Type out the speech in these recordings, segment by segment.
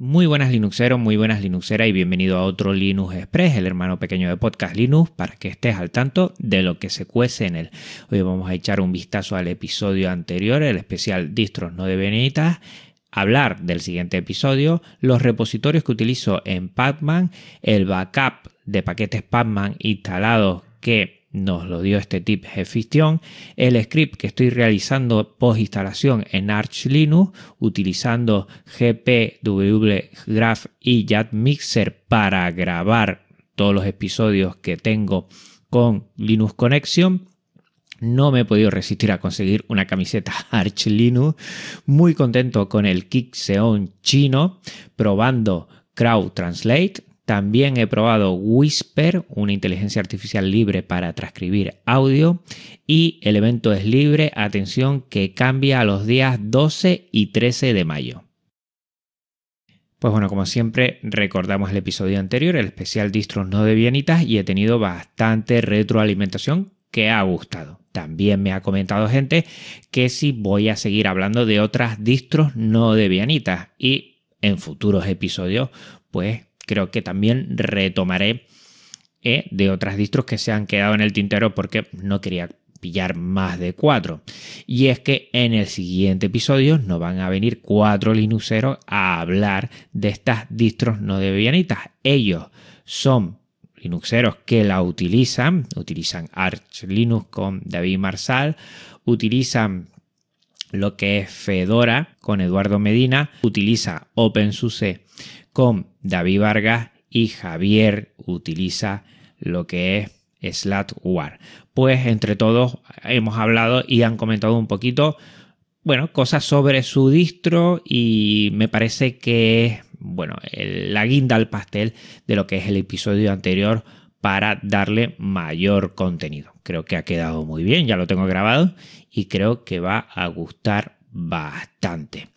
Muy buenas Linuxeros, muy buenas Linuxeras y bienvenido a otro Linux Express, el hermano pequeño de Podcast Linux, para que estés al tanto de lo que se cuece en él. Hoy vamos a echar un vistazo al episodio anterior, el especial Distros no de Benitas, hablar del siguiente episodio, los repositorios que utilizo en Pacman, el backup de paquetes Pacman instalados que nos lo dio este tip Gfiction, el script que estoy realizando post instalación en Arch Linux utilizando GPW Graph y Mixer para grabar todos los episodios que tengo con Linux Connection. No me he podido resistir a conseguir una camiseta Arch Linux. Muy contento con el Kick Xeon chino, probando Crowd Translate también he probado Whisper, una inteligencia artificial libre para transcribir audio. Y el evento es libre, atención, que cambia a los días 12 y 13 de mayo. Pues bueno, como siempre, recordamos el episodio anterior, el especial distros no de Vianitas, y he tenido bastante retroalimentación que ha gustado. También me ha comentado gente que si voy a seguir hablando de otras distros no de Vianitas y en futuros episodios, pues creo que también retomaré eh, de otras distros que se han quedado en el tintero porque no quería pillar más de cuatro. Y es que en el siguiente episodio nos van a venir cuatro Linuxeros a hablar de estas distros no debianitas. Ellos son Linuxeros que la utilizan, utilizan Arch Linux con David Marsal, utilizan lo que es Fedora con Eduardo Medina, utiliza OpenSUSE con David Vargas y Javier utiliza lo que es Slatware. Pues entre todos hemos hablado y han comentado un poquito, bueno, cosas sobre su distro y me parece que es, bueno, la guinda al pastel de lo que es el episodio anterior para darle mayor contenido. Creo que ha quedado muy bien, ya lo tengo grabado y creo que va a gustar bastante.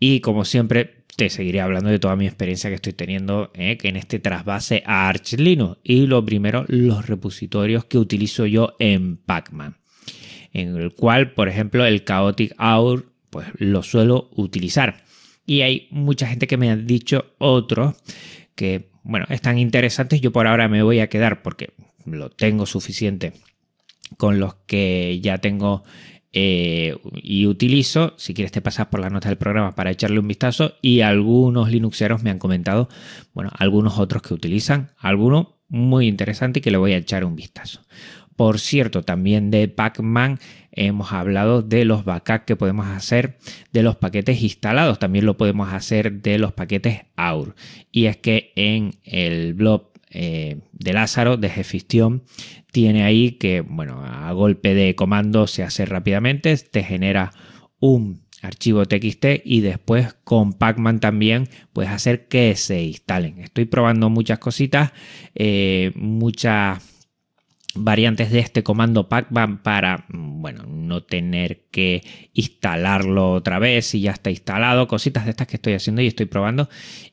Y como siempre, te seguiré hablando de toda mi experiencia que estoy teniendo eh, en este trasvase a Arch Linux. Y lo primero, los repositorios que utilizo yo en Pacman. En el cual, por ejemplo, el Chaotic Hour, pues lo suelo utilizar. Y hay mucha gente que me ha dicho otros que, bueno, están interesantes. Yo por ahora me voy a quedar porque lo tengo suficiente con los que ya tengo eh, y utilizo, si quieres te pasas por las notas del programa para echarle un vistazo y algunos Linuxeros me han comentado, bueno, algunos otros que utilizan, alguno muy interesante que le voy a echar un vistazo. Por cierto, también de Pacman hemos hablado de los backups que podemos hacer de los paquetes instalados. También lo podemos hacer de los paquetes AUR. Y es que en el blog eh, de Lázaro, de Gestión, tiene ahí que, bueno, a golpe de comando se hace rápidamente, te genera un archivo TXT y después con Pacman también puedes hacer que se instalen. Estoy probando muchas cositas, eh, muchas variantes de este comando pacman para, bueno, no tener que instalarlo otra vez si ya está instalado, cositas de estas que estoy haciendo y estoy probando.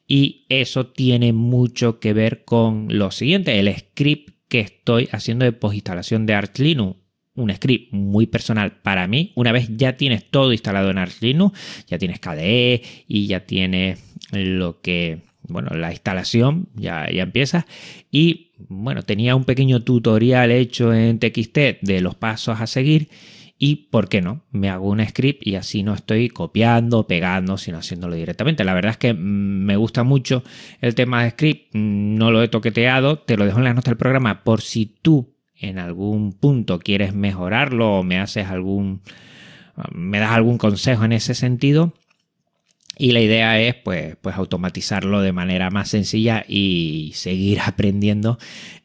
Y eso tiene mucho que ver con lo siguiente, el script que estoy haciendo de postinstalación de Arch Linux. Un script muy personal para mí. Una vez ya tienes todo instalado en Arch Linux, ya tienes KDE y ya tienes lo que bueno, la instalación ya, ya empieza y bueno, tenía un pequeño tutorial hecho en TXT de los pasos a seguir y, ¿por qué no? Me hago un script y así no estoy copiando, pegando, sino haciéndolo directamente. La verdad es que me gusta mucho el tema de script, no lo he toqueteado, te lo dejo en las notas del programa por si tú en algún punto quieres mejorarlo o me haces algún, me das algún consejo en ese sentido y la idea es pues, pues automatizarlo de manera más sencilla y seguir aprendiendo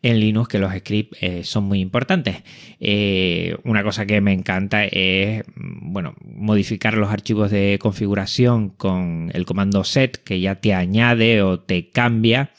en Linux que los scripts eh, son muy importantes. Eh, una cosa que me encanta es bueno, modificar los archivos de configuración con el comando set que ya te añade o te cambia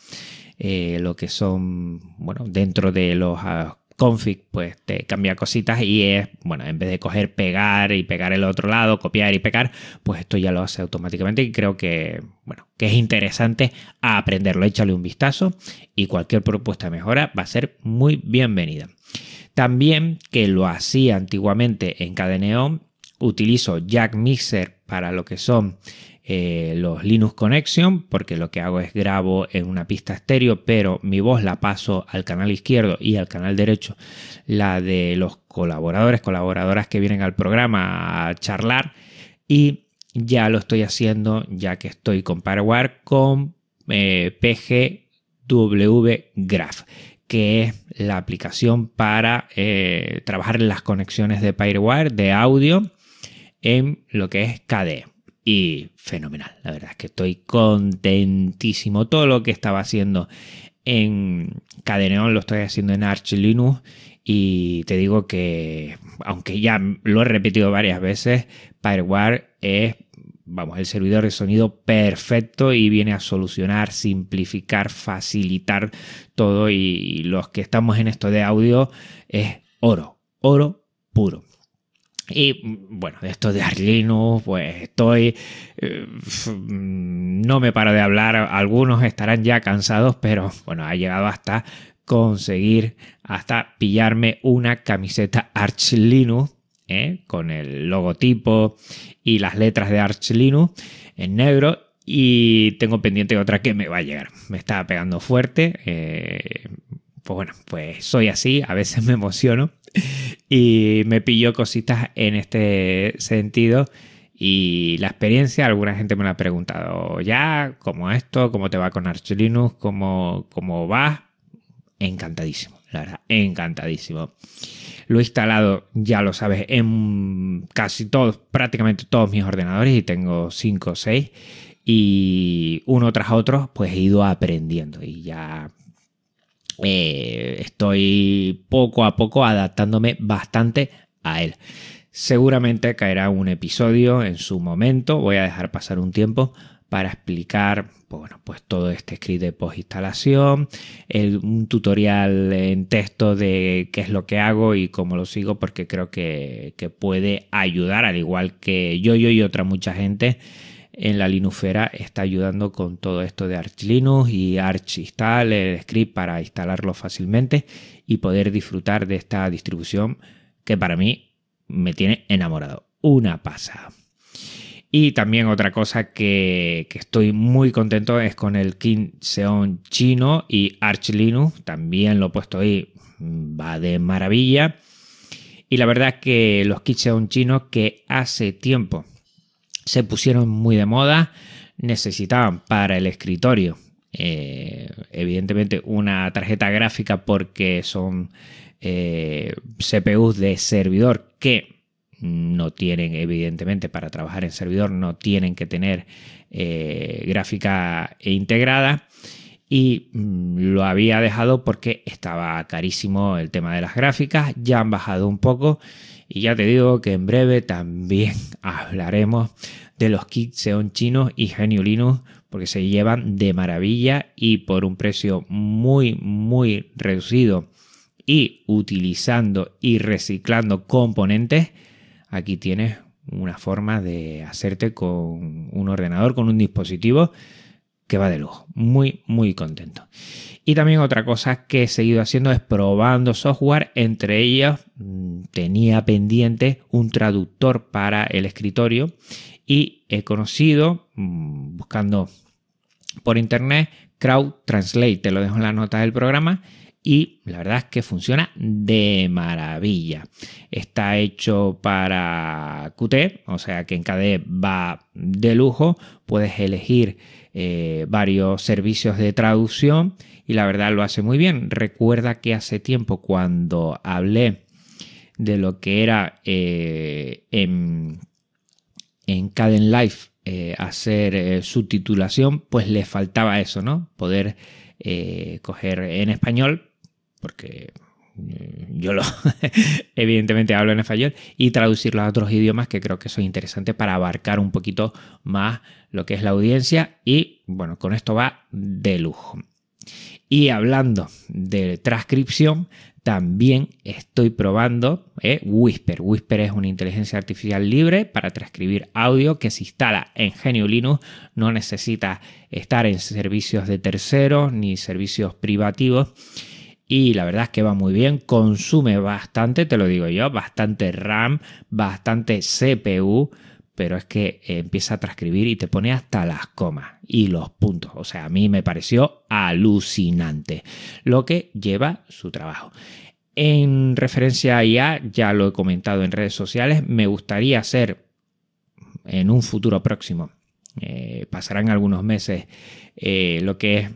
eh, lo que son bueno, dentro de los ah, config pues te cambia cositas y es, bueno, en vez de coger, pegar y pegar el otro lado, copiar y pegar, pues esto ya lo hace automáticamente y creo que, bueno, que es interesante aprenderlo. Échale un vistazo y cualquier propuesta de mejora va a ser muy bienvenida. También que lo hacía antiguamente en Cadeneon, utilizo Jack Mixer para lo que son eh, los Linux Connection, porque lo que hago es grabo en una pista estéreo, pero mi voz la paso al canal izquierdo y al canal derecho, la de los colaboradores, colaboradoras que vienen al programa a charlar. Y ya lo estoy haciendo, ya que estoy con Firewire, con eh, PGW Graph que es la aplicación para eh, trabajar las conexiones de Firewire de audio en lo que es KDE. Y fenomenal, la verdad es que estoy contentísimo. Todo lo que estaba haciendo en Cadeneon lo estoy haciendo en Arch Linux y te digo que, aunque ya lo he repetido varias veces, Firewire es vamos, el servidor de sonido perfecto y viene a solucionar, simplificar, facilitar todo y los que estamos en esto de audio es oro, oro puro. Y bueno, de esto de Arlinux, pues estoy. Eh, no me paro de hablar. Algunos estarán ya cansados, pero bueno, ha llegado hasta conseguir, hasta pillarme una camiseta Arch Linux ¿eh? con el logotipo y las letras de Arch Linux en negro. Y tengo pendiente otra que me va a llegar. Me está pegando fuerte. Eh, pues bueno, pues soy así. A veces me emociono. Y me pillo cositas en este sentido. Y la experiencia, alguna gente me la ha preguntado ya, como esto, cómo te va con Arch Linux, cómo, cómo va. Encantadísimo, la verdad, encantadísimo. Lo he instalado, ya lo sabes, en casi todos, prácticamente todos mis ordenadores y tengo 5 o 6. Y uno tras otro, pues he ido aprendiendo y ya eh, estoy poco a poco adaptándome bastante a él. Seguramente caerá un episodio en su momento, voy a dejar pasar un tiempo para explicar pues bueno, pues todo este script de postinstalación, un tutorial en texto de qué es lo que hago y cómo lo sigo, porque creo que, puede ayudar, al igual que yo, yo y otra mucha gente en la Linuxera está ayudando con todo esto de Arch Linux y Arch Install, script para instalarlo fácilmente y poder disfrutar de esta distribución que para mí me tiene enamorado. Una pasada. Y también otra cosa que, estoy muy contento es con el King Xeon chino y Arch Linux. También lo he puesto ahí, va de maravilla. Y la verdad que los kits Xeon chinos que hace tiempo se pusieron muy de moda, necesitaban para el escritorio, eh, evidentemente una tarjeta gráfica porque son eh, CPUs de servidor que no tienen, evidentemente, para trabajar en servidor, no tienen que tener eh, gráfica integrada. Y mm, lo había dejado porque estaba carísimo el tema de las gráficas. Ya han bajado un poco. Y ya te digo que en breve también hablaremos de los kits Xeon chinos y Genio Linux porque se llevan de maravilla y por un precio muy muy reducido. Y utilizando y reciclando componentes aquí tienes una forma de hacerte con un ordenador, con un dispositivo que va de lujo. Muy, muy contento. Y también otra cosa que he seguido haciendo es probando software. Entre ellas mm, tenía pendiente un traductor para el escritorio y he conocido, mm, buscando por internet, Crowd Translate. Te lo dejo en la nota del programa y la verdad es que funciona de maravilla. Está hecho para Qt, o sea que en KDE va de lujo. Puedes elegir eh, varios servicios de traducción y la verdad lo hace muy bien. Recuerda que hace tiempo cuando hablé de lo que era eh, en, en Caden Life eh, hacer subtitulación, pues le faltaba eso, ¿no? Poder coger en español porque yo lo evidentemente hablo en español y traducirlo a otros idiomas que creo que eso es interesante para abarcar un poquito más lo que es la audiencia y bueno, con esto va de lujo. Y hablando de transcripción, también estoy probando eh, Whisper. Whisper es una inteligencia artificial libre para transcribir audio que se instala en Genio Linux. No necesita estar en servicios de terceros ni servicios privativos y la verdad es que va muy bien, consume bastante, te lo digo yo, bastante RAM, bastante CPU, pero es que empieza a transcribir y te pone hasta las comas y los puntos. O sea, a mí me pareció alucinante lo que lleva su trabajo. En referencia a IA, ya lo he comentado en redes sociales, me gustaría hacer en un futuro próximo, eh, pasarán algunos meses, eh, lo que es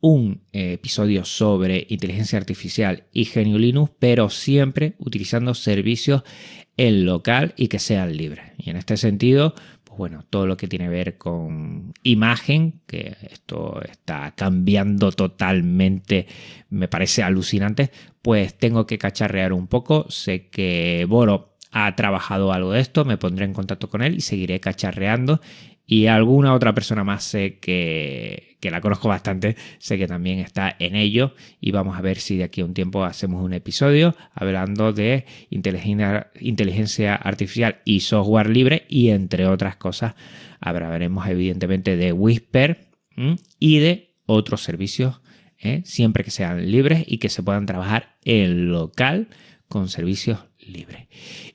un eh, episodio sobre inteligencia artificial y genio Linux, pero siempre utilizando servicios en local y que sean libres. Y en este sentido, pues bueno, todo lo que tiene que ver con imagen, que esto está cambiando totalmente, me parece alucinante, pues tengo que cacharrear un poco. Sé que Boro ha trabajado algo de esto, me pondré en contacto con él y seguiré cacharreando y alguna otra persona más sé que, que, la conozco bastante, sé que también está en ello y vamos a ver si de aquí a un tiempo hacemos un episodio hablando de inteligencia, artificial y software libre y entre otras cosas hablaremos evidentemente de Whisper y de otros servicios, ¿eh? siempre que sean libres y que se puedan trabajar en local con servicios libres.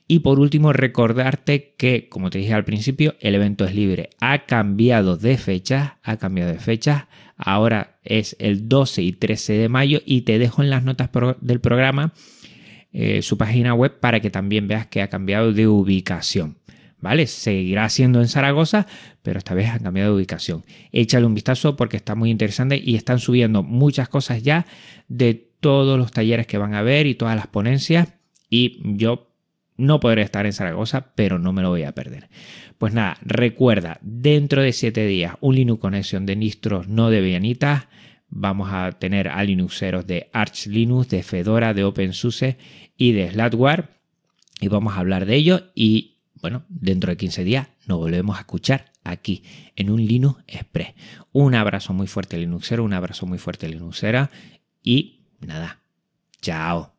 Y por último, recordarte que, como te dije al principio, el evento es libre. Ha cambiado de fecha, ha cambiado de fecha. Ahora es el 12 y 13 de mayo y te dejo en las notas del programa eh, su página web para que también veas que ha cambiado de ubicación. ¿Vale? Seguirá siendo en Zaragoza, pero esta vez han cambiado de ubicación. Échale un vistazo porque está muy interesante y están subiendo muchas cosas ya de todos los talleres que van a ver y todas las ponencias. Y yo no podré estar en Zaragoza, pero no me lo voy a perder. Pues nada, recuerda, dentro de 7 días, un Linux Connection de Nistros, no de Vianitas. Vamos a tener a Linuxeros de Arch Linux, de Fedora, de OpenSUSE y de Slackware. Y vamos a hablar de ello. Y bueno, dentro de 15 días nos volvemos a escuchar aquí en un Linux Express. Un abrazo muy fuerte Linuxero, un abrazo muy fuerte Linuxera. Y nada, chao.